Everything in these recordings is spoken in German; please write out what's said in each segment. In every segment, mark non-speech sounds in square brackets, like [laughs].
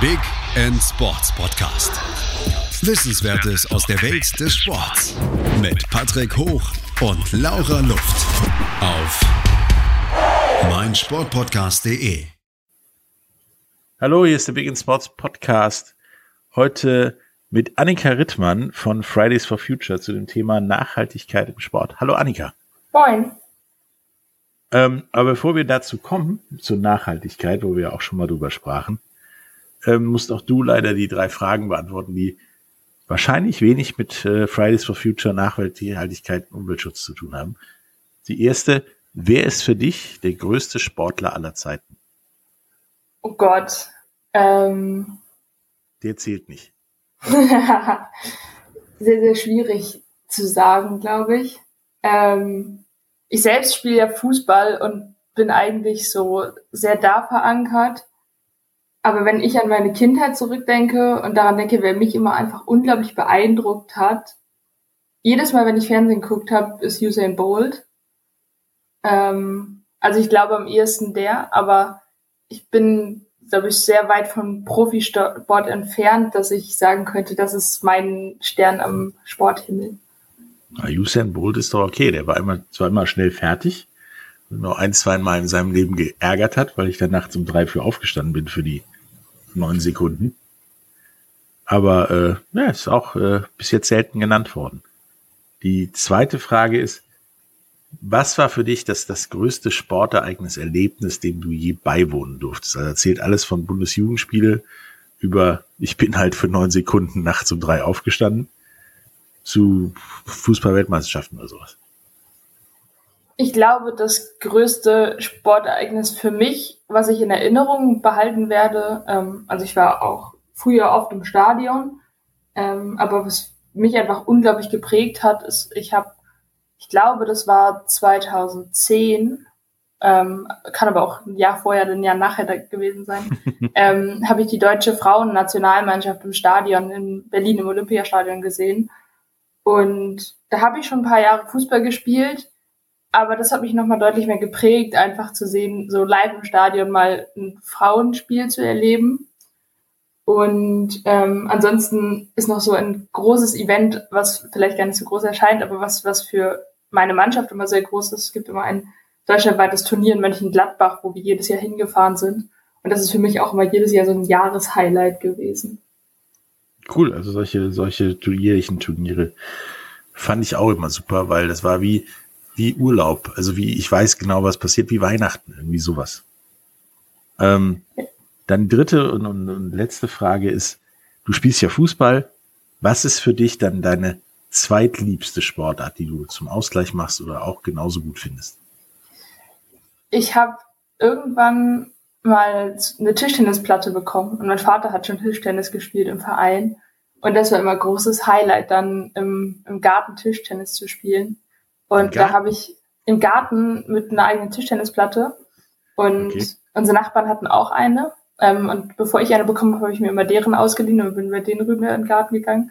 Big End Sports Podcast. Wissenswertes aus der Welt des Sports mit Patrick Hoch und Laura Luft auf meinsportpodcast.de. Hallo, hier ist der Big End Sports Podcast. Heute mit Annika Rittmann von Fridays for Future zu dem Thema Nachhaltigkeit im Sport. Hallo Annika. Moin. Ähm, aber bevor wir dazu kommen, zur Nachhaltigkeit, wo wir auch schon mal drüber sprachen, ähm, musst auch du leider die drei Fragen beantworten, die wahrscheinlich wenig mit äh, Fridays for Future, Nachhaltigkeit und Umweltschutz zu tun haben. Die erste, wer ist für dich der größte Sportler aller Zeiten? Oh Gott. Ähm. Der zählt nicht. [laughs] sehr, sehr schwierig zu sagen, glaube ich. Ähm, ich selbst spiele ja Fußball und bin eigentlich so sehr da verankert. Aber wenn ich an meine Kindheit zurückdenke und daran denke, wer mich immer einfach unglaublich beeindruckt hat, jedes Mal, wenn ich Fernsehen geguckt habe, ist Usain Bolt. Ähm, also ich glaube am ehesten der, aber ich bin, glaube ich, sehr weit vom Profisport entfernt, dass ich sagen könnte, das ist mein Stern am Sporthimmel. Na, Usain Bolt ist doch okay. Der war immer, zwar immer schnell fertig nur ein, zwei Mal in seinem Leben geärgert hat, weil ich dann nachts um drei für aufgestanden bin für die neun Sekunden. Aber äh, ja, ist auch äh, bis jetzt selten genannt worden. Die zweite Frage ist, was war für dich das, das größte Sportereignis, Erlebnis, dem du je beiwohnen durftest? Also erzählt alles von Bundesjugendspiele über, ich bin halt für neun Sekunden nachts um drei aufgestanden zu Fußball-Weltmeisterschaften oder sowas? Ich glaube, das größte Sportereignis für mich, was ich in Erinnerung behalten werde, ähm, also ich war auch früher oft im Stadion, ähm, aber was mich einfach unglaublich geprägt hat, ist, ich habe, ich glaube, das war 2010, ähm, kann aber auch ein Jahr vorher, ein Jahr nachher gewesen sein, [laughs] ähm, habe ich die deutsche Frauennationalmannschaft im Stadion in Berlin im Olympiastadion gesehen. Und da habe ich schon ein paar Jahre Fußball gespielt, aber das hat mich nochmal deutlich mehr geprägt, einfach zu sehen, so live im Stadion mal ein Frauenspiel zu erleben. Und ähm, ansonsten ist noch so ein großes Event, was vielleicht gar nicht so groß erscheint, aber was, was für meine Mannschaft immer sehr groß ist. Es gibt immer ein deutschlandweites Turnier in Mönchengladbach, wo wir jedes Jahr hingefahren sind. Und das ist für mich auch immer jedes Jahr so ein Jahreshighlight gewesen. Cool, also solche, solche jährlichen Turniere fand ich auch immer super, weil das war wie, wie Urlaub. Also wie, ich weiß genau, was passiert, wie Weihnachten, irgendwie sowas. Ähm, dann dritte und, und, und letzte Frage ist, du spielst ja Fußball. Was ist für dich dann deine zweitliebste Sportart, die du zum Ausgleich machst oder auch genauso gut findest? Ich habe irgendwann mal eine Tischtennisplatte bekommen und mein Vater hat schon Tischtennis gespielt im Verein und das war immer großes Highlight, dann im, im Garten Tischtennis zu spielen. Und da habe ich im Garten mit einer eigenen Tischtennisplatte und okay. unsere Nachbarn hatten auch eine. Ähm, und bevor ich eine bekommen habe, habe ich mir immer deren ausgeliehen und bin mit denen rüber in den Garten gegangen.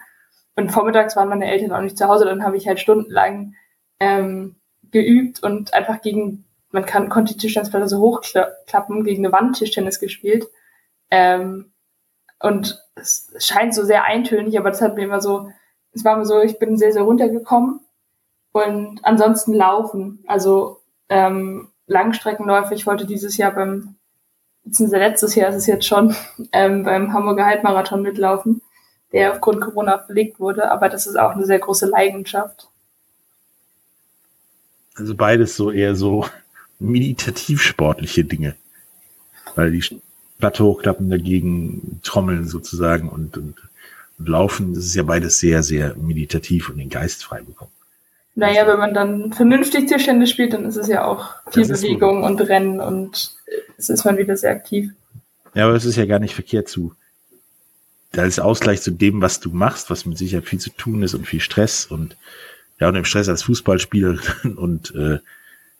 Und vormittags waren meine Eltern auch nicht zu Hause, dann habe ich halt stundenlang ähm, geübt und einfach gegen man kann, konnte die Tischtennisplatte so hochklappen, gegen eine Wand Tischtennis gespielt. Ähm, und es scheint so sehr eintönig, aber das hat mir immer so, es war mir so, ich bin sehr, sehr runtergekommen. Und ansonsten laufen, also ähm, Langstreckenläufe. Ich wollte dieses Jahr beim, beziehungsweise letztes Jahr ist es jetzt schon, [laughs] ähm, beim Hamburger Halbmarathon mitlaufen, der aufgrund Corona verlegt wurde, aber das ist auch eine sehr große Leidenschaft. Also beides so eher so [laughs] meditativ sportliche Dinge. Weil die Platte hochklappen dagegen, trommeln sozusagen und, und, und laufen, das ist ja beides sehr, sehr meditativ und den Geist frei bekommen. Naja, wenn man dann vernünftig Tischtennis spielt, dann ist es ja auch viel Bewegung gut. und Rennen und es ist man wieder sehr aktiv. Ja, aber es ist ja gar nicht verkehrt zu. Da ist Ausgleich zu dem, was du machst, was mit Sicherheit viel zu tun ist und viel Stress und ja, und im Stress als Fußballspielerin [laughs] und äh,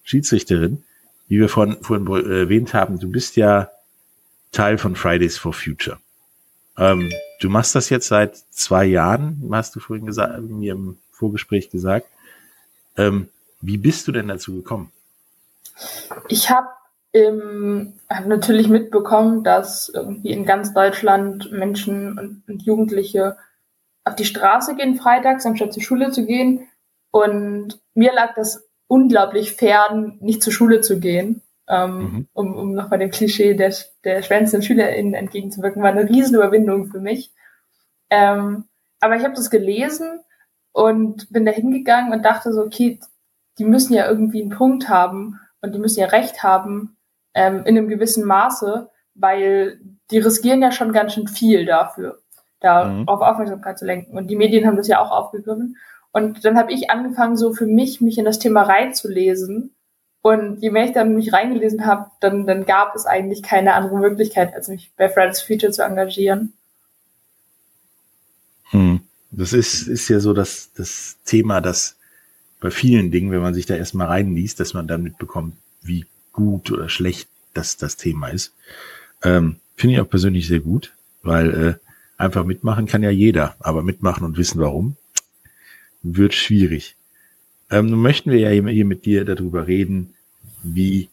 Schiedsrichterin, wie wir vorhin, vorhin erwähnt haben, du bist ja Teil von Fridays for Future. Ähm, du machst das jetzt seit zwei Jahren, hast du vorhin gesagt, mir im Vorgespräch gesagt. Ähm, wie bist du denn dazu gekommen? Ich habe ähm, habe natürlich mitbekommen, dass irgendwie in ganz Deutschland Menschen und, und Jugendliche auf die Straße gehen freitags, anstatt zur Schule zu gehen. Und mir lag das unglaublich fern, nicht zur Schule zu gehen. Ähm, mhm. um, um nochmal dem Klischee der, der schwänzenden SchülerInnen entgegenzuwirken, war eine Riesenüberwindung für mich. Ähm, aber ich habe das gelesen und bin da hingegangen und dachte so, okay, die müssen ja irgendwie einen Punkt haben und die müssen ja Recht haben ähm, in einem gewissen Maße, weil die riskieren ja schon ganz schön viel dafür, darauf mhm. Aufmerksamkeit zu lenken. Und die Medien haben das ja auch aufgegriffen. Und dann habe ich angefangen, so für mich, mich in das Thema reinzulesen und je mehr ich dann mich reingelesen habe, dann, dann gab es eigentlich keine andere Möglichkeit, als mich bei Fridays Future zu engagieren. Das ist, ist ja so das, das Thema, dass bei vielen Dingen, wenn man sich da erstmal reinliest, dass man dann mitbekommt, wie gut oder schlecht das, das Thema ist. Ähm, Finde ich auch persönlich sehr gut, weil äh, einfach mitmachen kann ja jeder, aber mitmachen und wissen warum wird schwierig. Ähm, nun möchten wir ja hier mit dir darüber reden, wie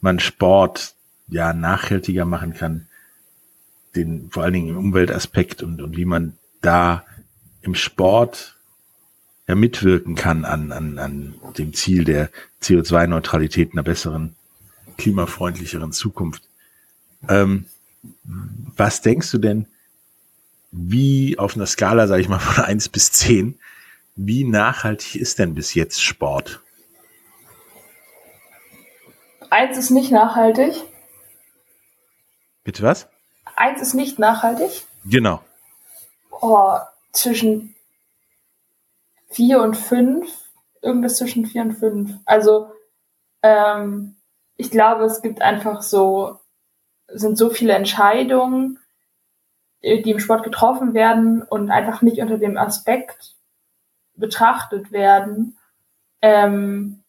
man Sport ja nachhaltiger machen kann, den vor allen Dingen im Umweltaspekt und, und wie man da im Sport ja mitwirken kann an, an, an dem Ziel der CO2-Neutralität, einer besseren, klimafreundlicheren Zukunft. Ähm, was denkst du denn, wie auf einer Skala, sage ich mal, von eins bis zehn wie nachhaltig ist denn bis jetzt Sport? Eins ist nicht nachhaltig. Bitte was? Eins ist nicht nachhaltig. Genau. Oh, zwischen vier und fünf. Irgendwas zwischen vier und fünf. Also, ähm, ich glaube, es gibt einfach so, sind so viele Entscheidungen, die im Sport getroffen werden und einfach nicht unter dem Aspekt betrachtet werden, ähm,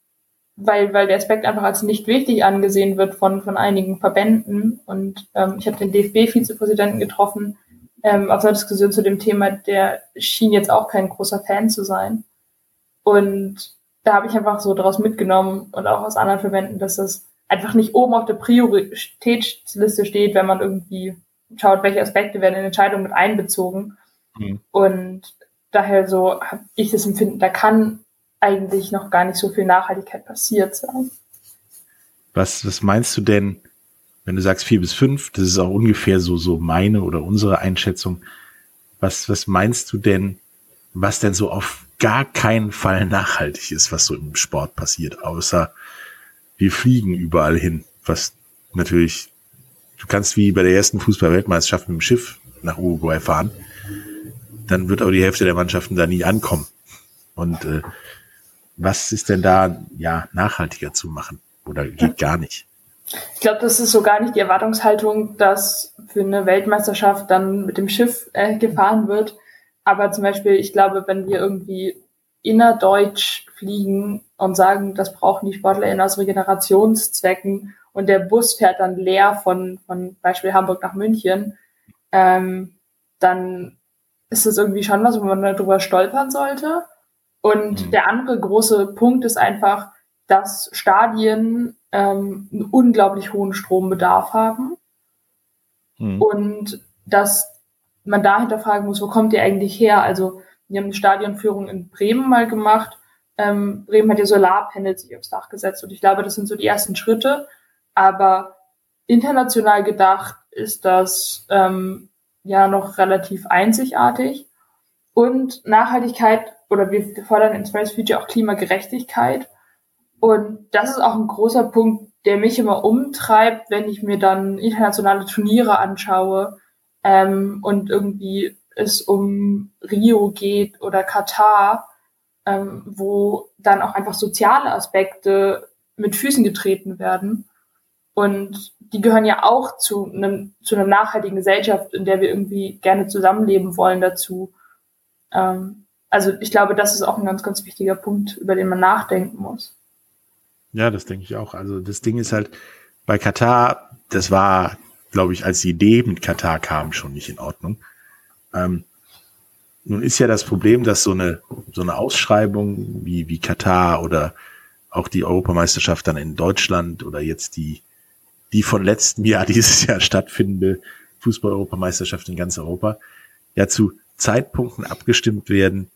weil, weil der Aspekt einfach als nicht wichtig angesehen wird von, von einigen Verbänden. Und ähm, ich habe den DFB-Vizepräsidenten getroffen ähm, auf einer Diskussion zu dem Thema, der schien jetzt auch kein großer Fan zu sein. Und da habe ich einfach so daraus mitgenommen und auch aus anderen Verbänden, dass das einfach nicht oben auf der Prioritätsliste steht, wenn man irgendwie schaut, welche Aspekte werden in Entscheidungen mit einbezogen. Mhm. Und daher so habe ich das Empfinden, da kann eigentlich noch gar nicht so viel Nachhaltigkeit passiert sein. Was, was meinst du denn, wenn du sagst vier bis fünf, das ist auch ungefähr so, so meine oder unsere Einschätzung. Was, was meinst du denn, was denn so auf gar keinen Fall nachhaltig ist, was so im Sport passiert, außer wir fliegen überall hin, was natürlich, du kannst wie bei der ersten Fußball-Weltmeisterschaft mit dem Schiff nach Uruguay fahren dann wird auch die Hälfte der Mannschaften da nie ankommen. Und äh, was ist denn da ja nachhaltiger zu machen? Oder geht gar nicht? Ich glaube, das ist so gar nicht die Erwartungshaltung, dass für eine Weltmeisterschaft dann mit dem Schiff äh, gefahren wird. Aber zum Beispiel, ich glaube, wenn wir irgendwie innerdeutsch fliegen und sagen, das brauchen die SportlerInnen aus Regenerationszwecken und der Bus fährt dann leer von, von Beispiel Hamburg nach München, ähm, dann ist das irgendwie schon was, wo man darüber stolpern sollte. Und mhm. der andere große Punkt ist einfach, dass Stadien ähm, einen unglaublich hohen Strombedarf haben. Mhm. Und dass man dahinter fragen muss, wo kommt ihr eigentlich her? Also, wir haben eine Stadionführung in Bremen mal gemacht. Ähm, Bremen hat ja Solarpanels sich aufs Dach gesetzt und ich glaube, das sind so die ersten Schritte. Aber international gedacht ist das ähm, ja noch relativ einzigartig. Und Nachhaltigkeit oder wir fordern in Spice Future auch Klimagerechtigkeit. Und das ist auch ein großer Punkt, der mich immer umtreibt, wenn ich mir dann internationale Turniere anschaue ähm, und irgendwie es um Rio geht oder Katar, ähm, wo dann auch einfach soziale Aspekte mit Füßen getreten werden. Und die gehören ja auch zu einem, zu einer nachhaltigen Gesellschaft, in der wir irgendwie gerne zusammenleben wollen dazu. Ähm, also ich glaube, das ist auch ein ganz, ganz wichtiger Punkt, über den man nachdenken muss. Ja, das denke ich auch. Also das Ding ist halt, bei Katar, das war, glaube ich, als die Idee mit Katar kam, schon nicht in Ordnung. Ähm, nun ist ja das Problem, dass so eine, so eine Ausschreibung wie, wie Katar oder auch die Europameisterschaft dann in Deutschland oder jetzt die die von letztem Jahr [laughs] dieses Jahr stattfindende Fußball-Europameisterschaft in ganz Europa ja zu Zeitpunkten abgestimmt werden,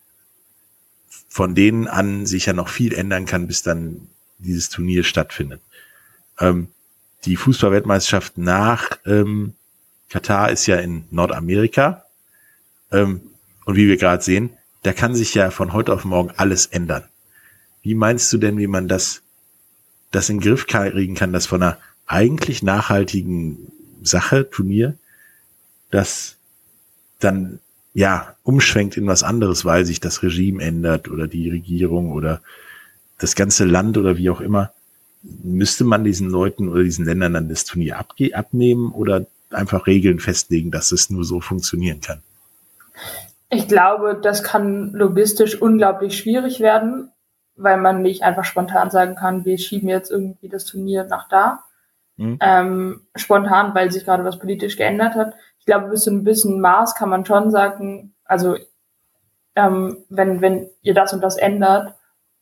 von denen an sich ja noch viel ändern kann, bis dann dieses Turnier stattfindet. Ähm, die Fußballweltmeisterschaft nach ähm, Katar ist ja in Nordamerika. Ähm, und wie wir gerade sehen, da kann sich ja von heute auf morgen alles ändern. Wie meinst du denn, wie man das, das in den Griff kriegen kann, dass von einer eigentlich nachhaltigen Sache, Turnier, das dann ja umschwenkt in was anderes, weil sich das Regime ändert oder die Regierung oder das ganze Land oder wie auch immer. Müsste man diesen Leuten oder diesen Ländern dann das Turnier abnehmen oder einfach Regeln festlegen, dass es nur so funktionieren kann? Ich glaube, das kann logistisch unglaublich schwierig werden, weil man nicht einfach spontan sagen kann, wir schieben jetzt irgendwie das Turnier nach da. Mhm. Ähm, spontan, weil sich gerade was politisch geändert hat. Ich glaube, bis zu einem bisschen Maß kann man schon sagen, also ähm, wenn, wenn ihr das und das ändert,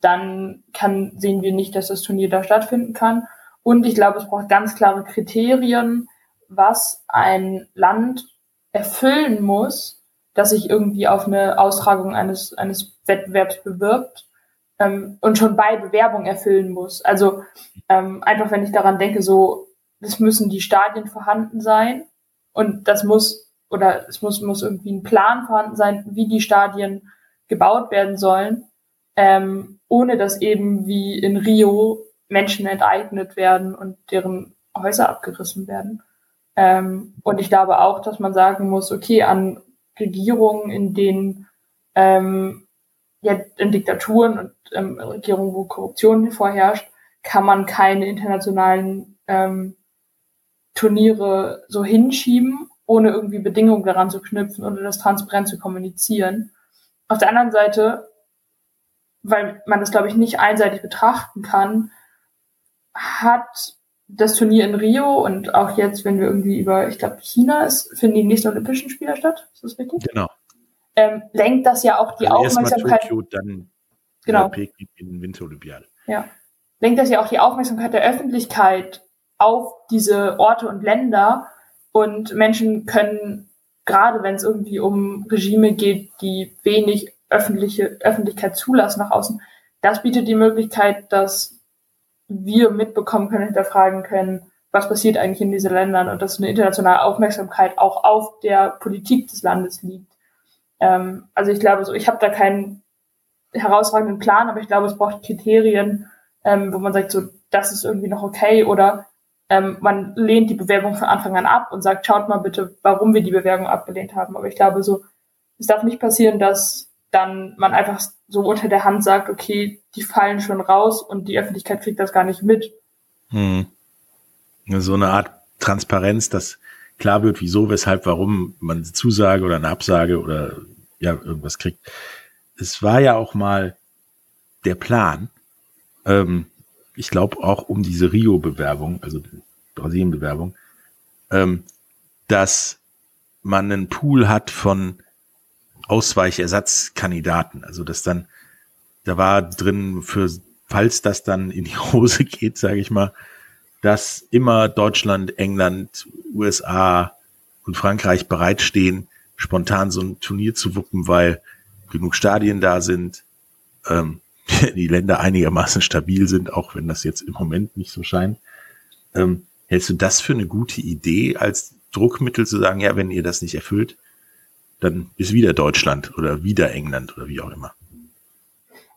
dann kann, sehen wir nicht, dass das Turnier da stattfinden kann. Und ich glaube, es braucht ganz klare Kriterien, was ein Land erfüllen muss, dass sich irgendwie auf eine Austragung eines, eines Wettbewerbs bewirbt ähm, und schon bei Bewerbung erfüllen muss. Also ähm, einfach, wenn ich daran denke, so, es müssen die Stadien vorhanden sein und das muss, oder es muss, muss irgendwie ein Plan vorhanden sein, wie die Stadien gebaut werden sollen, ähm, ohne dass eben wie in Rio Menschen enteignet werden und deren Häuser abgerissen werden. Ähm, und ich glaube auch, dass man sagen muss, okay, an Regierungen, in denen ähm, ja, in Diktaturen und ähm, Regierungen, wo Korruption vorherrscht, kann man keine internationalen ähm, Turniere so hinschieben, ohne irgendwie Bedingungen daran zu knüpfen oder das transparent zu kommunizieren. Auf der anderen Seite, weil man das, glaube ich, nicht einseitig betrachten kann, hat das Turnier in Rio und auch jetzt, wenn wir irgendwie über, ich glaube, China ist, finden die nächsten Olympischen Spiele statt. Ist das richtig? Genau. Ähm, lenkt das ja auch die also Aufmerksamkeit. Tokio, dann genau. Peking in Winterolympiade. Ja. Lenkt das ja auch die Aufmerksamkeit der Öffentlichkeit auf diese Orte und Länder und Menschen können, gerade wenn es irgendwie um Regime geht, die wenig öffentliche Öffentlichkeit zulassen nach außen, das bietet die Möglichkeit, dass wir mitbekommen können, hinterfragen können, was passiert eigentlich in diesen Ländern und dass eine internationale Aufmerksamkeit auch auf der Politik des Landes liegt. Ähm, also ich glaube, so ich habe da keinen herausragenden Plan, aber ich glaube, es braucht Kriterien, ähm, wo man sagt, so das ist irgendwie noch okay oder ähm, man lehnt die Bewerbung von Anfang an ab und sagt, schaut mal bitte, warum wir die Bewerbung abgelehnt haben. Aber ich glaube, so es darf nicht passieren, dass dann man einfach so unter der Hand sagt, okay, die fallen schon raus und die Öffentlichkeit kriegt das gar nicht mit. Hm. So eine Art Transparenz, dass klar wird, wieso, weshalb, warum man eine Zusage oder eine Absage oder ja, irgendwas kriegt. Es war ja auch mal der Plan, ähm, ich glaube auch um diese Rio-Bewerbung, also Brasilien-Bewerbung, ähm, dass man einen Pool hat von Ausweichersatzkandidaten. Also dass dann, da war drin für, falls das dann in die [laughs] Hose geht, sage ich mal, dass immer Deutschland, England, USA und Frankreich bereitstehen, spontan so ein Turnier zu wuppen, weil genug Stadien da sind, ähm, [laughs] die Länder einigermaßen stabil sind, auch wenn das jetzt im Moment nicht so scheint. Ähm, hältst du das für eine gute Idee, als Druckmittel zu sagen, ja, wenn ihr das nicht erfüllt, dann ist wieder Deutschland oder wieder England oder wie auch immer.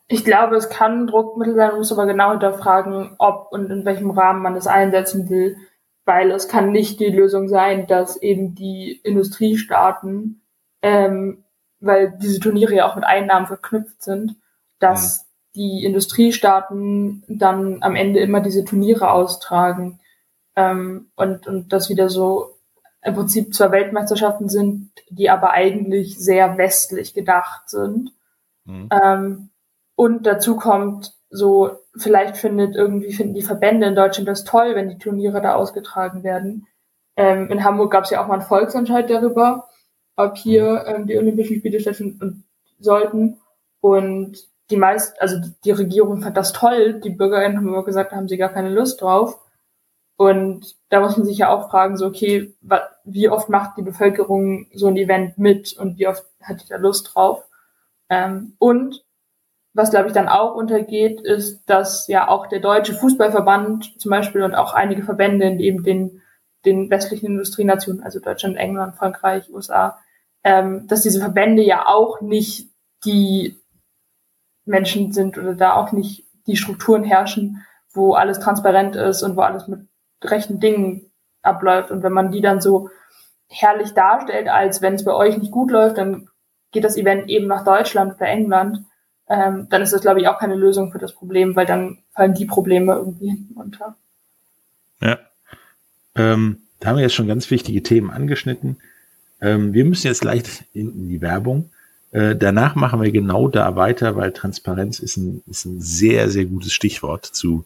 Ich glaube, es kann ein Druckmittel sein, man muss aber genau hinterfragen, ob und in welchem Rahmen man es einsetzen will, weil es kann nicht die Lösung sein, dass eben die Industriestaaten, ähm, weil diese Turniere ja auch mit Einnahmen verknüpft sind, dass mhm. die Industriestaaten dann am Ende immer diese Turniere austragen ähm, und, und das wieder so im Prinzip zwar Weltmeisterschaften sind, die aber eigentlich sehr westlich gedacht sind. Mhm. Ähm, und dazu kommt so, vielleicht findet irgendwie, finden die Verbände in Deutschland das toll, wenn die Turniere da ausgetragen werden. Ähm, in Hamburg gab es ja auch mal einen Volksentscheid darüber, ob hier mhm. ähm, die Olympischen Spiele stattfinden sollten. Und die meisten, also die Regierung fand das toll, die BürgerInnen haben immer gesagt, da haben sie gar keine Lust drauf. Und da muss man sich ja auch fragen, so, okay, wie oft macht die Bevölkerung so ein Event mit und wie oft hat die da Lust drauf? Ähm, und was, glaube ich, dann auch untergeht, ist, dass ja auch der deutsche Fußballverband zum Beispiel und auch einige Verbände in eben den, den westlichen Industrienationen, also Deutschland, England, Frankreich, USA, ähm, dass diese Verbände ja auch nicht die Menschen sind oder da auch nicht die Strukturen herrschen, wo alles transparent ist und wo alles mit rechten Dingen abläuft. Und wenn man die dann so herrlich darstellt, als wenn es bei euch nicht gut läuft, dann geht das Event eben nach Deutschland oder England, ähm, dann ist das, glaube ich, auch keine Lösung für das Problem, weil dann fallen die Probleme irgendwie hinten runter. Ja. Ähm, da haben wir jetzt schon ganz wichtige Themen angeschnitten. Ähm, wir müssen jetzt leicht in die Werbung. Äh, danach machen wir genau da weiter, weil Transparenz ist ein, ist ein sehr, sehr gutes Stichwort zu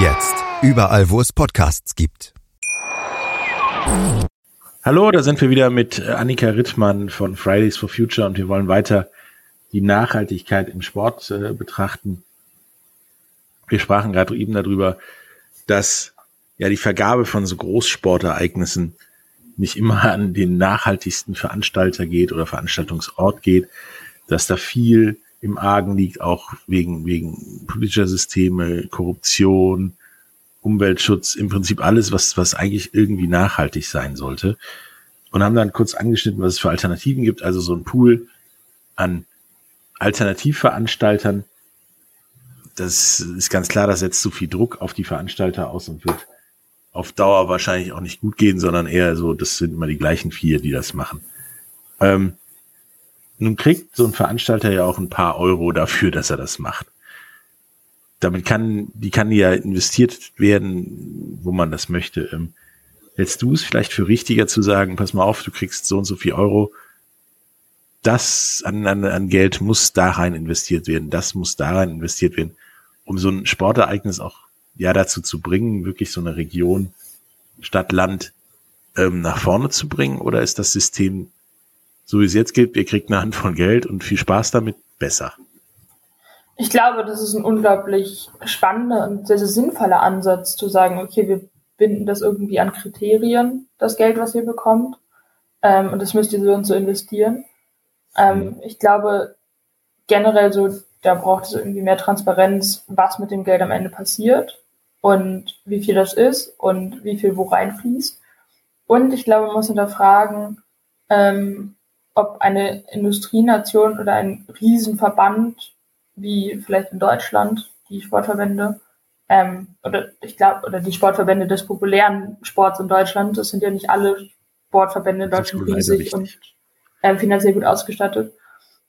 Jetzt. Überall, wo es Podcasts gibt. Hallo, da sind wir wieder mit Annika Rittmann von Fridays for Future und wir wollen weiter die Nachhaltigkeit im Sport äh, betrachten. Wir sprachen gerade eben darüber, dass ja die Vergabe von so Großsportereignissen nicht immer an den nachhaltigsten Veranstalter geht oder Veranstaltungsort geht, dass da viel im Argen liegt, auch wegen, wegen politischer Systeme, Korruption, Umweltschutz, im Prinzip alles, was, was eigentlich irgendwie nachhaltig sein sollte. Und haben dann kurz angeschnitten, was es für Alternativen gibt. Also so ein Pool an Alternativveranstaltern. Das ist ganz klar, das setzt zu viel Druck auf die Veranstalter aus und wird auf Dauer wahrscheinlich auch nicht gut gehen, sondern eher so, das sind immer die gleichen vier, die das machen. Ähm, nun kriegt so ein Veranstalter ja auch ein paar Euro dafür, dass er das macht. Damit kann, die kann ja investiert werden, wo man das möchte. Ähm, hältst du es vielleicht für richtiger zu sagen, pass mal auf, du kriegst so und so viel Euro, das an, an, an Geld muss da rein investiert werden, das muss da rein investiert werden, um so ein Sportereignis auch ja dazu zu bringen, wirklich so eine Region, Stadt, Land ähm, nach vorne zu bringen? Oder ist das System so wie es jetzt geht, ihr kriegt eine Handvoll Geld und viel Spaß damit, besser. Ich glaube, das ist ein unglaublich spannender und sehr, sehr sinnvoller Ansatz, zu sagen, okay, wir binden das irgendwie an Kriterien, das Geld, was ihr bekommt, ähm, und das müsst ihr so und so investieren. Ähm, mhm. Ich glaube, generell so, da braucht es irgendwie mehr Transparenz, was mit dem Geld am Ende passiert und wie viel das ist und wie viel wo reinfließt. Und ich glaube, man muss hinterfragen, ähm, ob eine Industrienation oder ein Riesenverband wie vielleicht in Deutschland die Sportverbände ähm, oder ich glaube oder die Sportverbände des populären Sports in Deutschland, das sind ja nicht alle Sportverbände in Deutschland riesig und ähm, finanziell gut ausgestattet,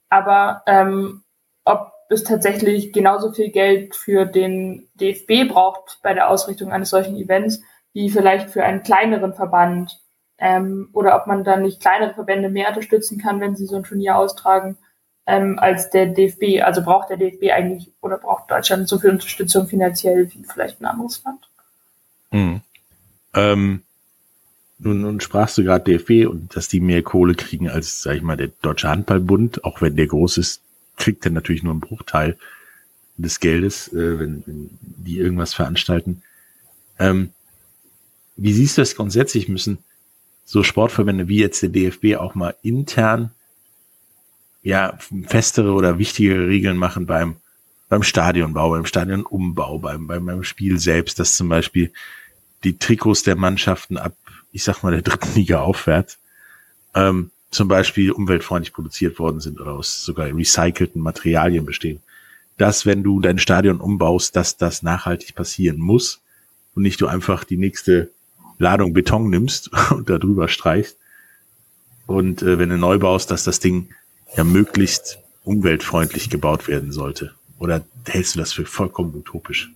aber ähm, ob es tatsächlich genauso viel Geld für den DFB braucht bei der Ausrichtung eines solchen Events wie vielleicht für einen kleineren Verband ähm, oder ob man dann nicht kleinere Verbände mehr unterstützen kann, wenn sie so ein Turnier austragen, ähm, als der DFB. Also braucht der DFB eigentlich oder braucht Deutschland so viel Unterstützung finanziell wie vielleicht ein anderes Land? Mhm. Ähm, nun, nun sprachst du gerade DFB und dass die mehr Kohle kriegen als, sag ich mal, der Deutsche Handballbund, auch wenn der groß ist, kriegt er natürlich nur einen Bruchteil des Geldes, äh, wenn, wenn die irgendwas veranstalten. Ähm, wie siehst du das grundsätzlich? Müssen so Sportverbände wie jetzt der DFB auch mal intern ja festere oder wichtigere Regeln machen beim beim Stadionbau, beim Stadionumbau, beim, beim, beim Spiel selbst, dass zum Beispiel die Trikots der Mannschaften ab, ich sag mal, der dritten Liga aufwärts, ähm, zum Beispiel umweltfreundlich produziert worden sind oder aus sogar recycelten Materialien bestehen, dass wenn du dein Stadion umbaust, dass das nachhaltig passieren muss und nicht du einfach die nächste Ladung Beton nimmst [laughs] und da drüber streichst. Und äh, wenn du neu baust, dass das Ding ja möglichst umweltfreundlich gebaut werden sollte. Oder hältst du das für vollkommen utopisch?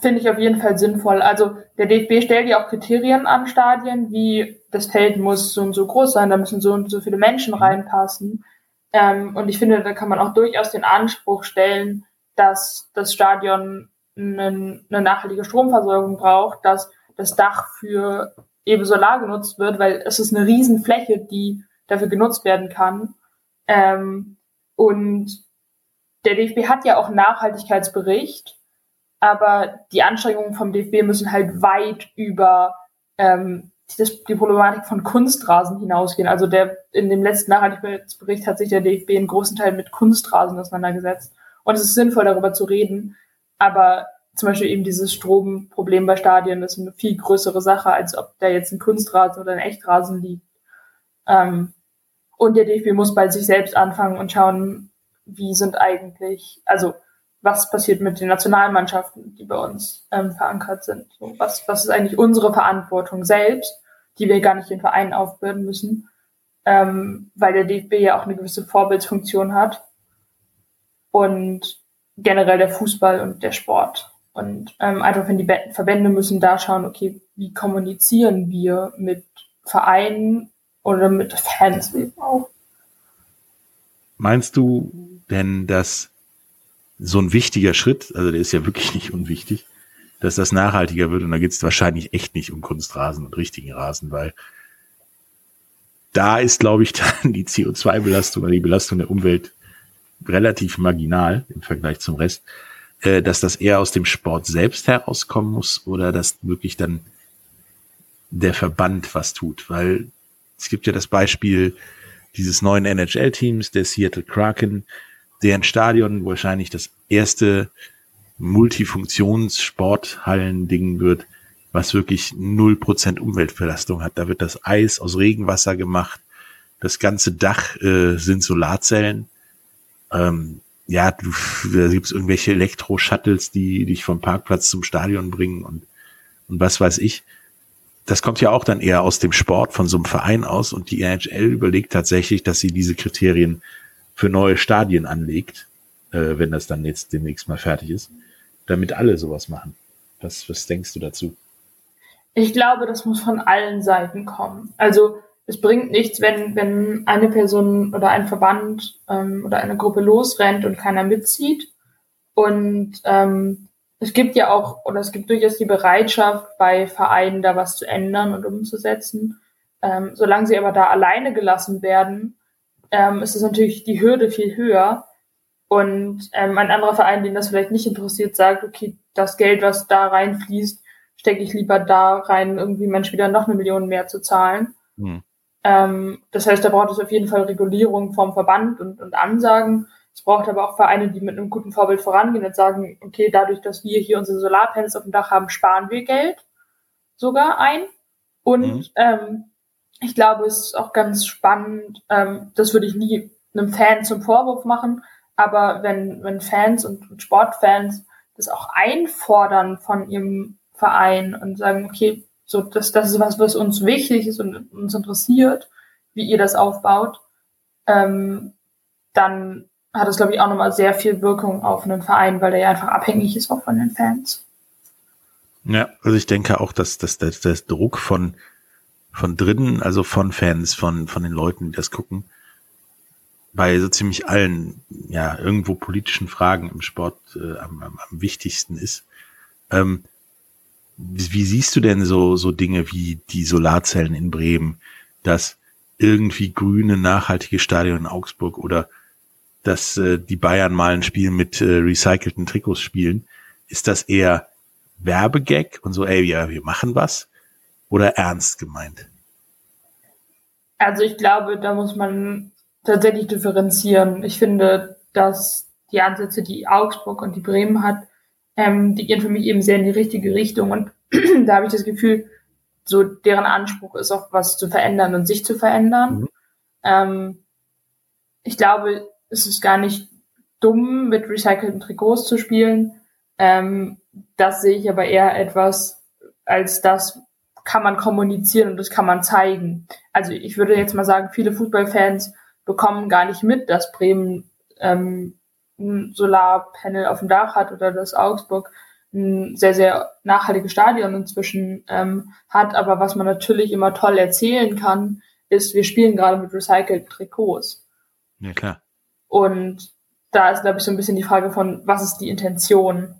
Finde ich auf jeden Fall sinnvoll. Also der DFB stellt ja auch Kriterien an Stadien, wie das Feld muss so und so groß sein, da müssen so und so viele Menschen mhm. reinpassen. Ähm, und ich finde, da kann man auch durchaus den Anspruch stellen, dass das Stadion eine, eine nachhaltige Stromversorgung braucht, dass das Dach für eben Solar genutzt wird, weil es ist eine Riesenfläche, die dafür genutzt werden kann. Ähm, und der DFB hat ja auch einen Nachhaltigkeitsbericht, aber die Anstrengungen vom DFB müssen halt weit über ähm, das, die Problematik von Kunstrasen hinausgehen. Also der in dem letzten Nachhaltigkeitsbericht hat sich der DFB in großen Teil mit Kunstrasen auseinandergesetzt. Und es ist sinnvoll, darüber zu reden. Aber zum Beispiel eben dieses Stromproblem bei Stadien ist eine viel größere Sache, als ob da jetzt ein Kunstrasen oder ein Echtrasen liegt. Ähm, und der DFB muss bei sich selbst anfangen und schauen, wie sind eigentlich, also was passiert mit den Nationalmannschaften, die bei uns ähm, verankert sind. So, was, was ist eigentlich unsere Verantwortung selbst, die wir gar nicht den Vereinen aufbürden müssen, ähm, weil der DFB ja auch eine gewisse Vorbildsfunktion hat und generell der Fußball und der Sport. Und ähm, einfach, wenn die Verbände müssen da schauen, okay, wie kommunizieren wir mit Vereinen oder mit Fans eben auch. Meinst du denn, dass so ein wichtiger Schritt, also der ist ja wirklich [laughs] nicht unwichtig, dass das nachhaltiger wird und da geht es wahrscheinlich echt nicht um Kunstrasen und richtigen Rasen, weil da ist, glaube ich, [laughs] dann die CO2-Belastung oder die Belastung der Umwelt relativ marginal im Vergleich zum Rest, äh, dass das eher aus dem Sport selbst herauskommen muss oder dass wirklich dann der Verband was tut, weil es gibt ja das Beispiel dieses neuen NHL-Teams, der Seattle Kraken, deren Stadion wahrscheinlich das erste Multifunktions-Sporthallen-Ding wird, was wirklich null Prozent Umweltbelastung hat. Da wird das Eis aus Regenwasser gemacht. Das ganze Dach äh, sind Solarzellen. Ähm, ja, du, da gibt es irgendwelche Elektro-Shuttles, die dich vom Parkplatz zum Stadion bringen und, und was weiß ich das kommt ja auch dann eher aus dem Sport von so einem Verein aus und die NHL überlegt tatsächlich, dass sie diese Kriterien für neue Stadien anlegt, äh, wenn das dann jetzt demnächst mal fertig ist, damit alle sowas machen. Was, was denkst du dazu? Ich glaube, das muss von allen Seiten kommen. Also es bringt nichts, wenn, wenn eine Person oder ein Verband ähm, oder eine Gruppe losrennt und keiner mitzieht. Und ähm, es gibt ja auch, oder es gibt durchaus die Bereitschaft bei Vereinen, da was zu ändern und umzusetzen. Ähm, solange sie aber da alleine gelassen werden, ähm, ist es natürlich die Hürde viel höher. Und ähm, ein anderer Verein, den das vielleicht nicht interessiert, sagt, okay, das Geld, was da reinfließt, stecke ich lieber da rein, irgendwie Mensch wieder noch eine Million mehr zu zahlen. Mhm. Ähm, das heißt, da braucht es auf jeden Fall Regulierung vom Verband und, und Ansagen. Es braucht aber auch Vereine, die mit einem guten Vorbild vorangehen und sagen, okay, dadurch, dass wir hier unsere Solarpanels auf dem Dach haben, sparen wir Geld sogar ein. Und mhm. ähm, ich glaube, es ist auch ganz spannend, ähm, das würde ich nie einem Fan zum Vorwurf machen, aber wenn, wenn Fans und, und Sportfans das auch einfordern von ihrem Verein und sagen, okay, so das, das ist was, was uns wichtig ist und uns interessiert, wie ihr das aufbaut, ähm, dann hat es, glaube ich, auch nochmal sehr viel Wirkung auf einen Verein, weil der ja einfach abhängig ist auch von den Fans. Ja, also ich denke auch, dass, dass, dass der Druck von, von drinnen, also von Fans, von, von den Leuten, die das gucken, bei so ziemlich allen, ja, irgendwo politischen Fragen im Sport äh, am, am, am wichtigsten ist. Ähm, wie, siehst du denn so, so Dinge wie die Solarzellen in Bremen, das irgendwie grüne, nachhaltige Stadion in Augsburg oder dass äh, die Bayern mal ein Spiel mit äh, recycelten Trikots spielen, ist das eher Werbegag und so, ey, ja, wir machen was oder ernst gemeint? Also ich glaube, da muss man tatsächlich differenzieren. Ich finde, dass die Ansätze, die Augsburg und die Bremen hat, ähm, die gehen für mich eben sehr in die richtige Richtung. Und [clears throat] da habe ich das Gefühl, so deren Anspruch ist, auch was zu verändern und sich zu verändern. Mhm. Ähm, ich glaube, es ist gar nicht dumm, mit recycelten Trikots zu spielen. Ähm, das sehe ich aber eher etwas als das kann man kommunizieren und das kann man zeigen. Also ich würde jetzt mal sagen, viele Fußballfans bekommen gar nicht mit, dass Bremen ähm, ein Solarpanel auf dem Dach hat oder dass Augsburg ein sehr, sehr nachhaltiges Stadion inzwischen ähm, hat. Aber was man natürlich immer toll erzählen kann, ist, wir spielen gerade mit recycelten Trikots. Ja, klar. Und da ist, glaube ich, so ein bisschen die Frage von, was ist die Intention?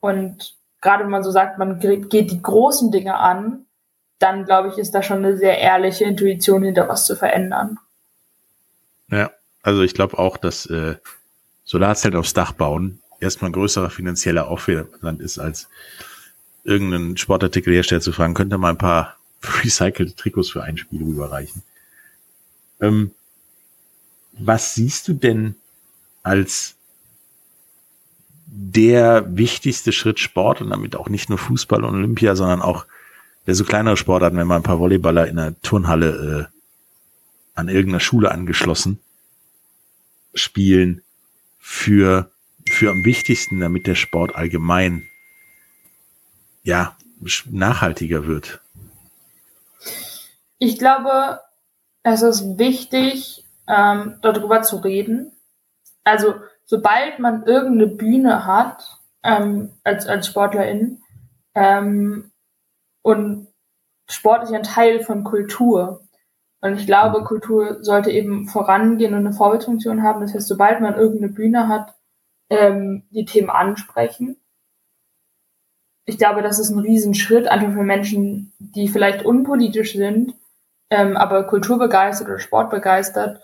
Und gerade wenn man so sagt, man geht die großen Dinge an, dann glaube ich, ist da schon eine sehr ehrliche Intuition hinter was zu verändern. Ja, also ich glaube auch, dass äh, Solarzelt aufs Dach bauen erstmal ein größerer finanzieller Aufwand ist, als irgendeinen Sportartikelhersteller zu fragen, könnte mal ein paar [laughs] recycelte Trikots für ein Spiel überreichen. Ähm, was siehst du denn als der wichtigste Schritt Sport und damit auch nicht nur Fußball und Olympia, sondern auch der so kleinere Sportarten, wenn mal ein paar Volleyballer in der Turnhalle äh, an irgendeiner Schule angeschlossen spielen für für am wichtigsten, damit der Sport allgemein ja nachhaltiger wird? Ich glaube, es ist wichtig, ähm, darüber zu reden. Also sobald man irgendeine Bühne hat ähm, als als Sportlerin ähm, und Sport ist ja ein Teil von Kultur. Und ich glaube, Kultur sollte eben vorangehen und eine Vorbildfunktion haben. Das heißt, sobald man irgendeine Bühne hat, ähm, die Themen ansprechen. Ich glaube, das ist ein Riesenschritt, einfach für Menschen, die vielleicht unpolitisch sind, ähm, aber kulturbegeistert oder sportbegeistert,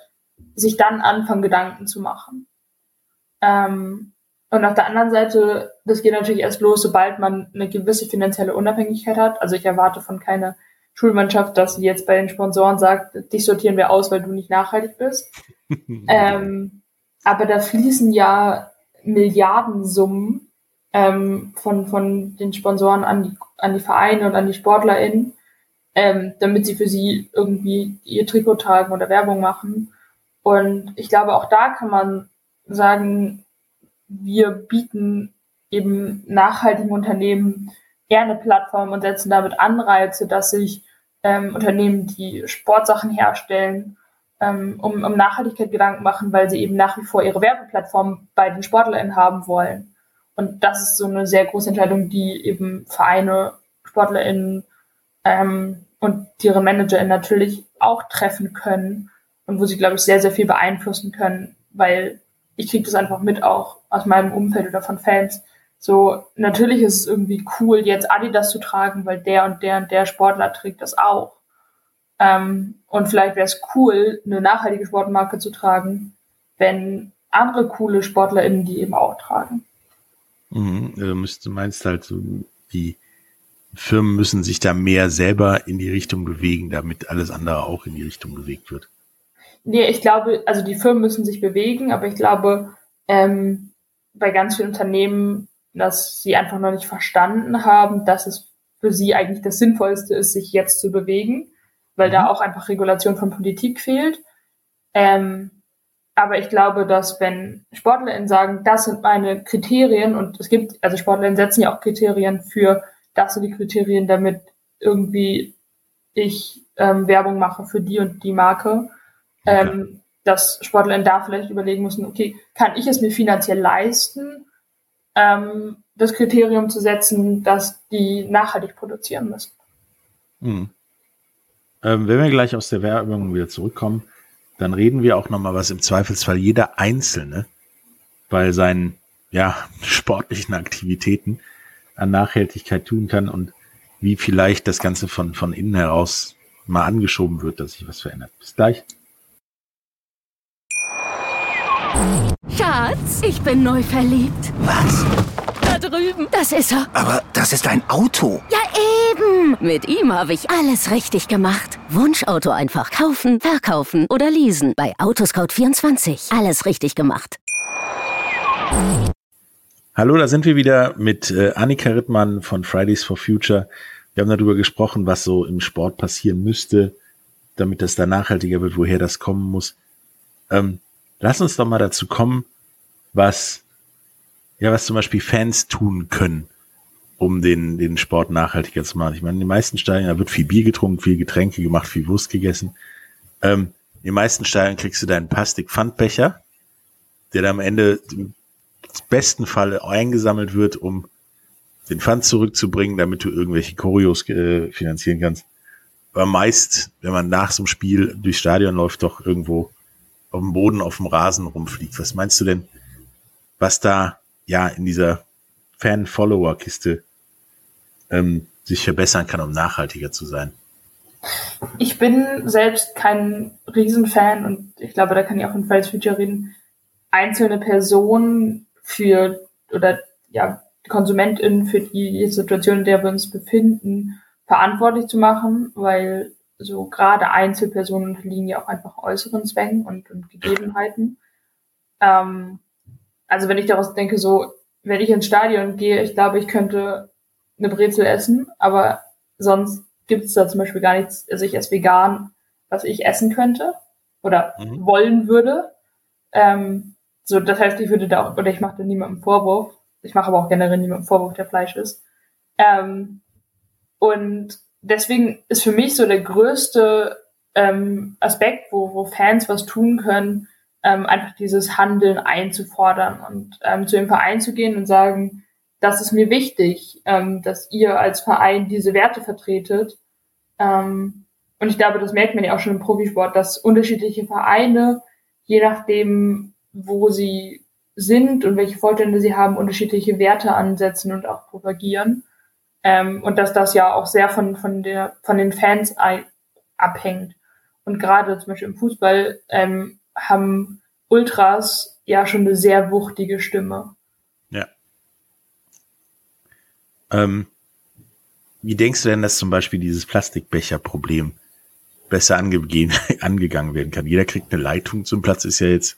sich dann anfangen, Gedanken zu machen. Ähm, und auf der anderen Seite, das geht natürlich erst los, sobald man eine gewisse finanzielle Unabhängigkeit hat. Also ich erwarte von keiner Schulmannschaft, dass sie jetzt bei den Sponsoren sagt, dich sortieren wir aus, weil du nicht nachhaltig bist. [laughs] ähm, aber da fließen ja Milliardensummen ähm, von, von den Sponsoren an die, an die Vereine und an die SportlerInnen, ähm, damit sie für sie irgendwie ihr Trikot tragen oder Werbung machen. Und ich glaube, auch da kann man sagen, wir bieten eben nachhaltigen Unternehmen eher eine Plattform und setzen damit Anreize, dass sich ähm, Unternehmen, die Sportsachen herstellen, ähm, um, um Nachhaltigkeit Gedanken machen, weil sie eben nach wie vor ihre Werbeplattform bei den SportlerInnen haben wollen. Und das ist so eine sehr große Entscheidung, die eben Vereine, SportlerInnen ähm, und ihre ManagerInnen natürlich auch treffen können und wo sie, glaube ich, sehr, sehr viel beeinflussen können, weil ich kriege das einfach mit auch aus meinem Umfeld oder von Fans. So, natürlich ist es irgendwie cool, jetzt Adidas zu tragen, weil der und der und der Sportler trägt das auch. Ähm, und vielleicht wäre es cool, eine nachhaltige Sportmarke zu tragen, wenn andere coole SportlerInnen die eben auch tragen. Mhm, also müsste, meinst halt so, die Firmen müssen sich da mehr selber in die Richtung bewegen, damit alles andere auch in die Richtung bewegt wird. Nee, ich glaube, also die Firmen müssen sich bewegen, aber ich glaube, ähm, bei ganz vielen Unternehmen, dass sie einfach noch nicht verstanden haben, dass es für sie eigentlich das Sinnvollste ist, sich jetzt zu bewegen weil mhm. da auch einfach Regulation von Politik fehlt. Ähm, aber ich glaube, dass wenn SportlerInnen sagen, das sind meine Kriterien und es gibt, also SportlerInnen setzen ja auch Kriterien für, das sind die Kriterien, damit irgendwie ich ähm, Werbung mache für die und die Marke, okay. ähm, dass SportlerInnen da vielleicht überlegen müssen, okay, kann ich es mir finanziell leisten, ähm, das Kriterium zu setzen, dass die nachhaltig produzieren müssen. Mhm. Ähm, wenn wir gleich aus der Werbung wieder zurückkommen, dann reden wir auch nochmal, was im Zweifelsfall jeder Einzelne bei seinen ja, [laughs] sportlichen Aktivitäten an Nachhaltigkeit tun kann und wie vielleicht das Ganze von, von innen heraus mal angeschoben wird, dass sich was verändert. Bis gleich. Schatz, ich bin neu verliebt. Was? Da drüben. Das ist er. Aber das ist ein Auto. Ja, eben. Mit ihm habe ich alles richtig gemacht. Wunschauto einfach kaufen, verkaufen oder leasen. Bei Autoscout24. Alles richtig gemacht. Hallo, da sind wir wieder mit äh, Annika Rittmann von Fridays for Future Wir haben darüber gesprochen, was so im Sport passieren müsste, damit das da nachhaltiger wird, woher das kommen muss. Ähm, lass uns doch mal dazu kommen, was, ja, was zum Beispiel Fans tun können, um den, den Sport nachhaltiger zu machen. Ich meine, in den meisten Stadien, da wird viel Bier getrunken, viel Getränke gemacht, viel Wurst gegessen. Ähm, in den meisten Stadien kriegst du deinen Plastik-Pfandbecher, der dann am Ende im besten Fall eingesammelt wird, um den Pfand zurückzubringen, damit du irgendwelche Choreos äh, finanzieren kannst. Aber meist, wenn man nach so einem Spiel durchs Stadion läuft, doch irgendwo auf dem Boden, auf dem Rasen rumfliegt. Was meinst du denn, was da ja in dieser Fan-Follower-Kiste ähm, sich verbessern kann, um nachhaltiger zu sein? Ich bin selbst kein Riesenfan und ich glaube, da kann ich auch in Fridays Future reden, einzelne Personen für oder ja, KonsumentInnen für die Situation, in der wir uns befinden, verantwortlich zu machen, weil so gerade Einzelpersonen unterliegen ja auch einfach äußeren Zwängen und, und Gegebenheiten. Ähm, also wenn ich daraus denke, so, wenn ich ins Stadion gehe, ich glaube, ich könnte eine Brezel essen, aber sonst gibt es da zum Beispiel gar nichts, also ich esse vegan, was ich essen könnte oder mhm. wollen würde. Ähm, so, das heißt, ich würde da auch, oder ich mache da niemandem Vorwurf. Ich mache aber auch generell niemandem Vorwurf, der Fleisch ist. Ähm, und deswegen ist für mich so der größte ähm, Aspekt, wo, wo Fans was tun können, ähm, einfach dieses Handeln einzufordern und ähm, zu dem Verein zu gehen und sagen, das ist mir wichtig, ähm, dass ihr als Verein diese Werte vertretet. Ähm, und ich glaube, das merkt man ja auch schon im Profisport, dass unterschiedliche Vereine, je nachdem, wo sie sind und welche Vorstände sie haben, unterschiedliche Werte ansetzen und auch propagieren. Ähm, und dass das ja auch sehr von, von, der, von den Fans abhängt. Und gerade zum Beispiel im Fußball ähm, haben Ultras ja schon eine sehr wuchtige Stimme. Ja. Ähm, wie denkst du denn, dass zum Beispiel dieses Plastikbecher-Problem besser angegeben, [laughs] angegangen werden kann? Jeder kriegt eine Leitung zum Platz, ist ja jetzt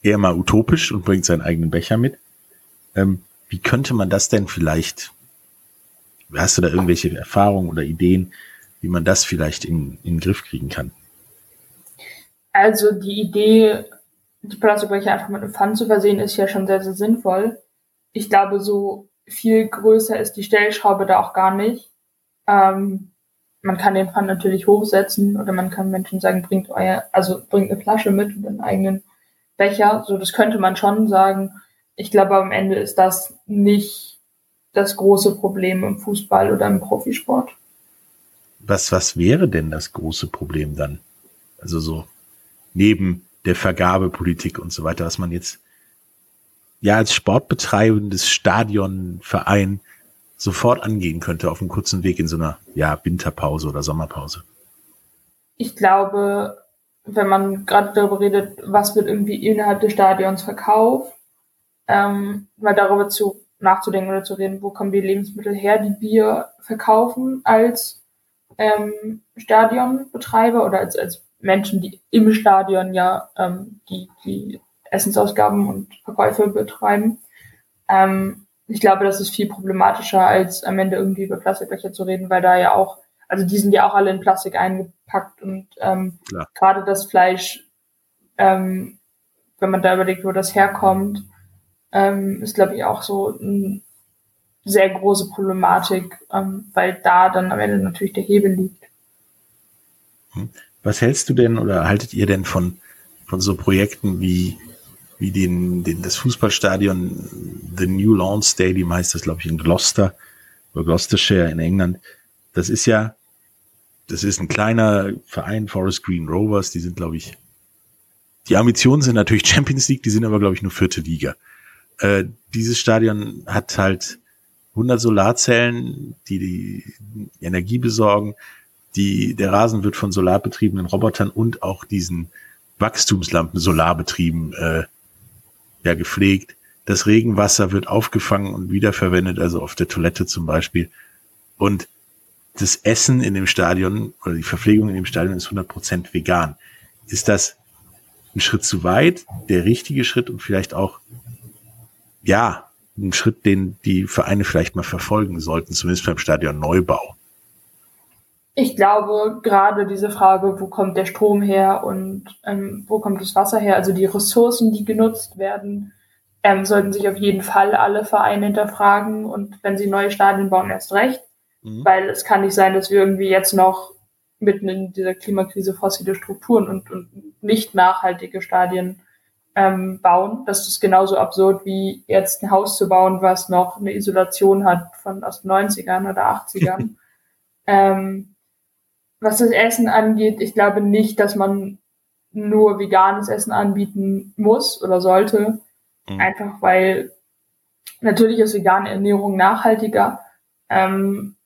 eher mal utopisch und bringt seinen eigenen Becher mit. Ähm, wie könnte man das denn vielleicht Hast du da irgendwelche Erfahrungen oder Ideen, wie man das vielleicht in, in den Griff kriegen kann? Also die Idee, die Plastikbecher einfach mit einem Pfand zu versehen, ist ja schon sehr, sehr sinnvoll. Ich glaube, so viel größer ist die Stellschraube da auch gar nicht. Ähm, man kann den Pfand natürlich hochsetzen oder man kann Menschen sagen, bringt euer, also bringt eine Flasche mit und einen eigenen Becher. So, das könnte man schon sagen. Ich glaube, am Ende ist das nicht das große Problem im Fußball oder im Profisport. Was, was wäre denn das große Problem dann? Also so neben der Vergabepolitik und so weiter, was man jetzt ja als sportbetreibendes Stadionverein sofort angehen könnte auf einem kurzen Weg in so einer ja, Winterpause oder Sommerpause? Ich glaube, wenn man gerade darüber redet, was wird irgendwie innerhalb des Stadions verkauft, ähm, mal darüber zu nachzudenken oder zu reden, wo kommen die Lebensmittel her, die wir verkaufen als ähm, Stadionbetreiber oder als, als Menschen, die im Stadion ja ähm, die, die Essensausgaben und Verkäufe betreiben. Ähm, ich glaube, das ist viel problematischer, als am Ende irgendwie über Plastikbecher zu reden, weil da ja auch, also die sind ja auch alle in Plastik eingepackt und ähm, gerade das Fleisch, ähm, wenn man da überlegt, wo das herkommt, ähm, ist, glaube ich, auch so eine sehr große Problematik, ähm, weil da dann am Ende natürlich der Hebel liegt. Hm. Was hältst du denn oder haltet ihr denn von, von so Projekten wie, wie den, den, das Fußballstadion The New Lawn Stadium heißt das, glaube ich, in Gloucester oder Gloucestershire in England. Das ist ja, das ist ein kleiner Verein, Forest Green Rovers, die sind, glaube ich, die Ambitionen sind natürlich [laughs] Champions League, die sind aber, glaube ich, nur vierte Liga. Äh, dieses Stadion hat halt 100 Solarzellen, die die Energie besorgen. Die, der Rasen wird von solarbetriebenen Robotern und auch diesen Wachstumslampen solarbetrieben äh, ja, gepflegt. Das Regenwasser wird aufgefangen und wiederverwendet, also auf der Toilette zum Beispiel. Und das Essen in dem Stadion oder die Verpflegung in dem Stadion ist 100% vegan. Ist das ein Schritt zu weit, der richtige Schritt und vielleicht auch ja, ein Schritt, den die Vereine vielleicht mal verfolgen sollten, zumindest beim Stadion Neubau. Ich glaube, gerade diese Frage, wo kommt der Strom her und ähm, wo kommt das Wasser her, also die Ressourcen, die genutzt werden, ähm, sollten sich auf jeden Fall alle Vereine hinterfragen und wenn sie neue Stadien bauen, erst recht. Mhm. Weil es kann nicht sein, dass wir irgendwie jetzt noch mitten in dieser Klimakrise fossile Strukturen und, und nicht nachhaltige Stadien ähm, bauen. Das ist genauso absurd wie jetzt ein Haus zu bauen, was noch eine Isolation hat von aus den 90ern oder 80ern. [laughs] ähm, was das Essen angeht, ich glaube nicht, dass man nur veganes Essen anbieten muss oder sollte. Mhm. Einfach weil natürlich ist vegane Ernährung nachhaltiger. Ähm,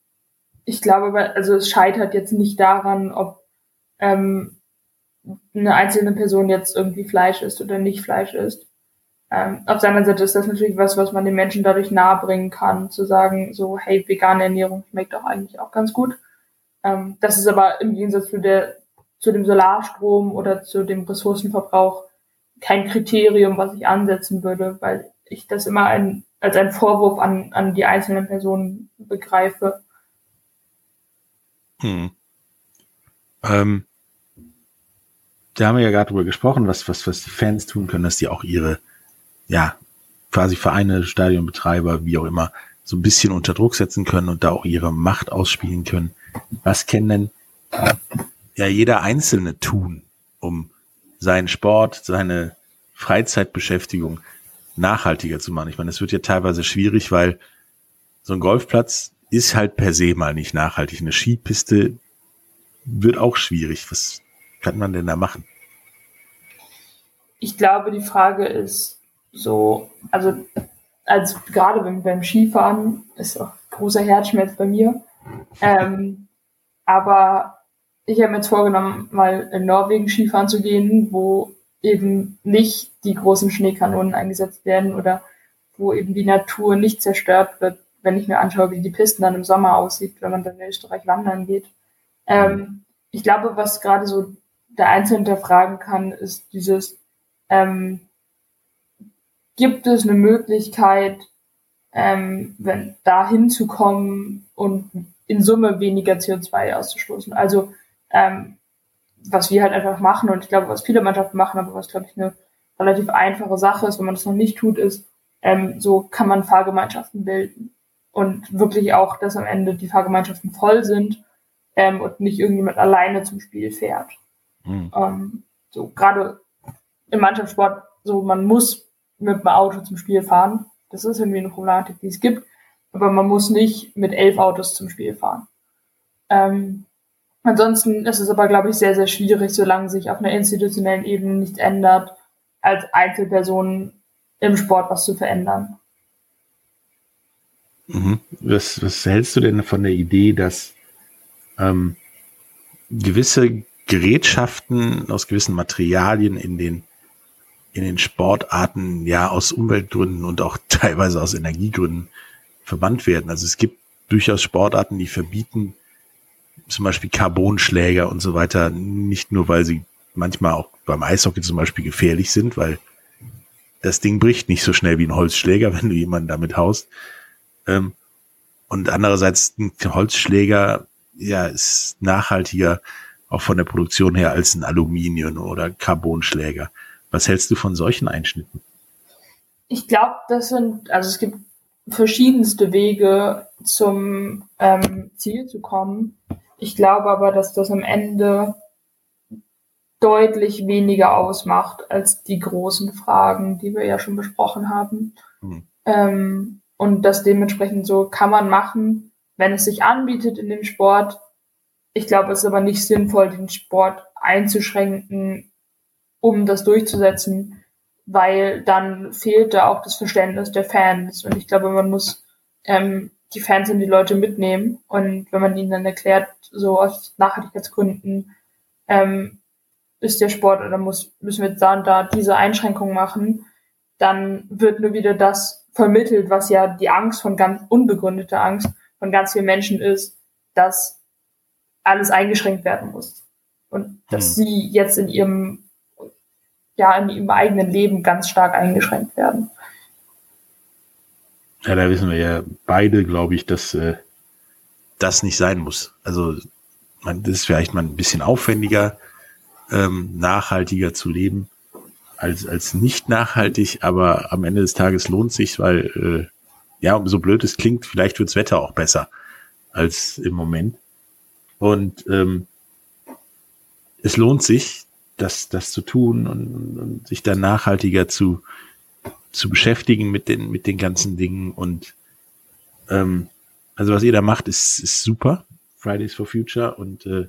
ich glaube, also es scheitert jetzt nicht daran, ob ähm, eine einzelne Person jetzt irgendwie Fleisch isst oder nicht Fleisch isst. Ähm, auf der anderen Seite ist das natürlich was, was man den Menschen dadurch nahebringen kann, zu sagen, so, hey, vegane Ernährung schmeckt doch eigentlich auch ganz gut. Ähm, das ist aber im Gegensatz zu, der, zu dem Solarstrom oder zu dem Ressourcenverbrauch kein Kriterium, was ich ansetzen würde, weil ich das immer ein, als einen Vorwurf an, an die einzelnen Personen begreife. Hm. Ähm, da haben wir ja gerade drüber gesprochen, was, was, was die Fans tun können, dass die auch ihre, ja, quasi Vereine, Stadionbetreiber, wie auch immer, so ein bisschen unter Druck setzen können und da auch ihre Macht ausspielen können. Was kann denn ja jeder Einzelne tun, um seinen Sport, seine Freizeitbeschäftigung nachhaltiger zu machen? Ich meine, es wird ja teilweise schwierig, weil so ein Golfplatz ist halt per se mal nicht nachhaltig. Eine Skipiste wird auch schwierig. Was kann man denn da machen? Ich glaube, die Frage ist so, also als gerade beim, beim Skifahren ist auch großer Herzschmerz bei mir. Ähm, [laughs] aber ich habe mir jetzt vorgenommen, mal in Norwegen Skifahren zu gehen, wo eben nicht die großen Schneekanonen eingesetzt werden oder wo eben die Natur nicht zerstört wird, wenn ich mir anschaue, wie die Pisten dann im Sommer aussieht, wenn man dann in Österreich wandern geht. Ähm, ich glaube, was gerade so der Einzelne hinterfragen kann, ist dieses, ähm, gibt es eine Möglichkeit, ähm, wenn da hinzukommen und in Summe weniger CO2 auszustoßen. Also ähm, was wir halt einfach machen und ich glaube, was viele Mannschaften machen, aber was glaube ich eine relativ einfache Sache ist, wenn man das noch nicht tut, ist, ähm, so kann man Fahrgemeinschaften bilden und wirklich auch, dass am Ende die Fahrgemeinschaften voll sind ähm, und nicht irgendjemand alleine zum Spiel fährt. Mhm. Ähm, so gerade im Mannschaftssport, so man muss mit dem Auto zum Spiel fahren. Das ist irgendwie eine Problematik, die es gibt aber man muss nicht mit elf Autos zum Spiel fahren. Ähm, ansonsten ist es aber, glaube ich, sehr, sehr schwierig, solange sich auf einer institutionellen Ebene nichts ändert, als Einzelperson im Sport was zu verändern. Mhm. Was, was hältst du denn von der Idee, dass ähm, gewisse Gerätschaften aus gewissen Materialien in den in den Sportarten ja aus Umweltgründen und auch [laughs] teilweise aus Energiegründen verbannt werden. Also es gibt durchaus Sportarten, die verbieten zum Beispiel Carbonschläger und so weiter, nicht nur, weil sie manchmal auch beim Eishockey zum Beispiel gefährlich sind, weil das Ding bricht nicht so schnell wie ein Holzschläger, [laughs] wenn du jemanden damit haust. Ähm, und andererseits ein Holzschläger, ja, ist nachhaltiger auch von der Produktion her als ein Aluminium oder Carbonschläger. Was hältst du von solchen Einschnitten? Ich glaube, das sind, also es gibt verschiedenste Wege zum ähm, Ziel zu kommen. Ich glaube aber, dass das am Ende deutlich weniger ausmacht als die großen Fragen, die wir ja schon besprochen haben. Mhm. Ähm, und das dementsprechend so kann man machen, wenn es sich anbietet in dem Sport. Ich glaube, es ist aber nicht sinnvoll, den Sport einzuschränken, um das durchzusetzen, weil dann fehlt da auch das Verständnis der Fans. Und ich glaube, man muss ähm, die Fans und die Leute mitnehmen. Und wenn man ihnen dann erklärt, so aus Nachhaltigkeitsgründen, ähm, ist der Sport oder muss, müssen wir da und da diese Einschränkungen machen, dann wird nur wieder das vermittelt, was ja die Angst von ganz unbegründeter Angst von ganz vielen Menschen ist, dass alles eingeschränkt werden muss. Und dass hm. sie jetzt in ihrem ja in ihrem eigenen Leben ganz stark eingeschränkt werden. Ja, da wissen wir ja beide, glaube ich, dass äh, das nicht sein muss. Also man, das ist vielleicht mal ein bisschen aufwendiger, ähm, nachhaltiger zu leben als, als nicht nachhaltig, aber am Ende des Tages lohnt sich, weil, äh, ja, so blöd es klingt, vielleicht wirds Wetter auch besser als im Moment. Und ähm, es lohnt sich, das, das zu tun und, und sich dann nachhaltiger zu, zu beschäftigen mit den, mit den ganzen Dingen. Und ähm, also was ihr da macht, ist, ist super. Fridays for Future und äh,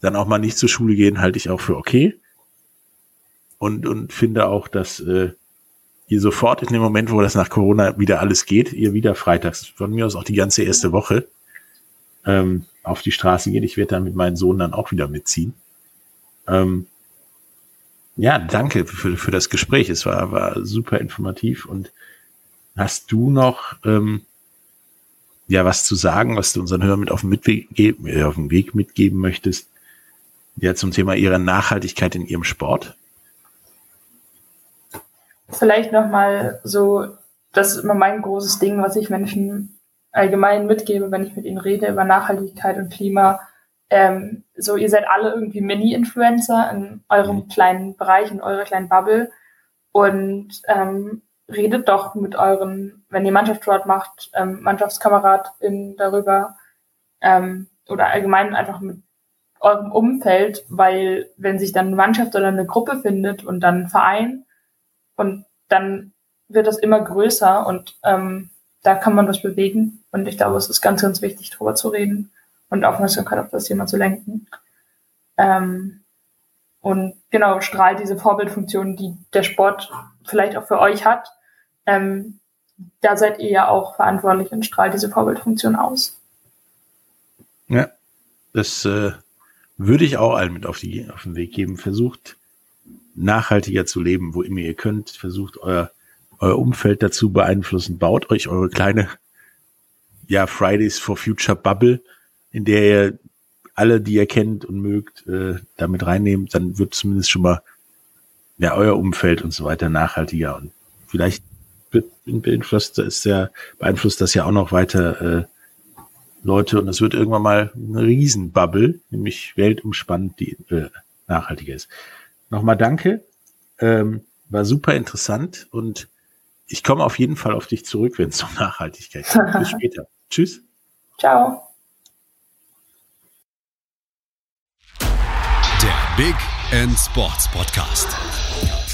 dann auch mal nicht zur Schule gehen, halte ich auch für okay. Und, und finde auch, dass äh, ihr sofort in dem Moment, wo das nach Corona wieder alles geht, ihr wieder freitags, von mir aus auch die ganze erste Woche, ähm, auf die Straße geht. Ich werde dann mit meinem Sohn dann auch wieder mitziehen. Ähm, ja, danke für, für das Gespräch. Es war, war super informativ. Und hast du noch ähm, ja was zu sagen, was du unseren Hörern mit auf den, Mitweg, äh, auf den Weg mitgeben möchtest? Ja, zum Thema ihrer Nachhaltigkeit in ihrem Sport? Vielleicht nochmal so, das ist immer mein großes Ding, was ich Menschen allgemein mitgebe, wenn ich mit ihnen rede über Nachhaltigkeit und Klima. Ähm, so, ihr seid alle irgendwie Mini-Influencer in eurem mhm. kleinen Bereich, in eurer kleinen Bubble und ähm, redet doch mit euren, wenn ihr Mannschaftssport macht, ähm, MannschaftskameradInnen darüber ähm, oder allgemein einfach mit eurem Umfeld, weil wenn sich dann eine Mannschaft oder eine Gruppe findet und dann ein Verein und dann wird das immer größer und ähm, da kann man was bewegen. Und ich glaube, es ist ganz, ganz wichtig, darüber zu reden und Aufmerksamkeit auf das Thema zu lenken. Ähm, und genau, strahlt diese Vorbildfunktion, die der Sport vielleicht auch für euch hat. Ähm, da seid ihr ja auch verantwortlich und strahlt diese Vorbildfunktion aus. Ja, das äh, würde ich auch allen mit auf, die, auf den Weg geben. Versucht nachhaltiger zu leben, wo immer ihr könnt. Versucht euer euer Umfeld dazu beeinflussen. Baut euch eure kleine, ja, Fridays for Future Bubble, in der ihr alle, die ihr kennt und mögt, äh, damit reinnehmt. Dann wird zumindest schon mal, ja, euer Umfeld und so weiter nachhaltiger und vielleicht wird beeinflusst, ist ja, beeinflusst das ja auch noch weiter, äh, Leute und es wird irgendwann mal eine Riesenbubble, nämlich weltumspannend, die äh, nachhaltiger ist. Nochmal danke, ähm, war super interessant und ich komme auf jeden Fall auf dich zurück, wenn es um Nachhaltigkeit geht. Bis [laughs] später. Tschüss. Ciao. Der Big End Sports Podcast.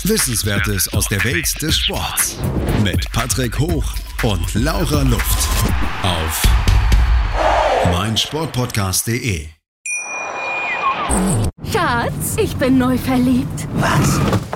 Wissenswertes aus der Welt des Sports. Mit Patrick Hoch und Laura Luft. Auf meinsportpodcast.de. Schatz, ich bin neu verliebt. Was?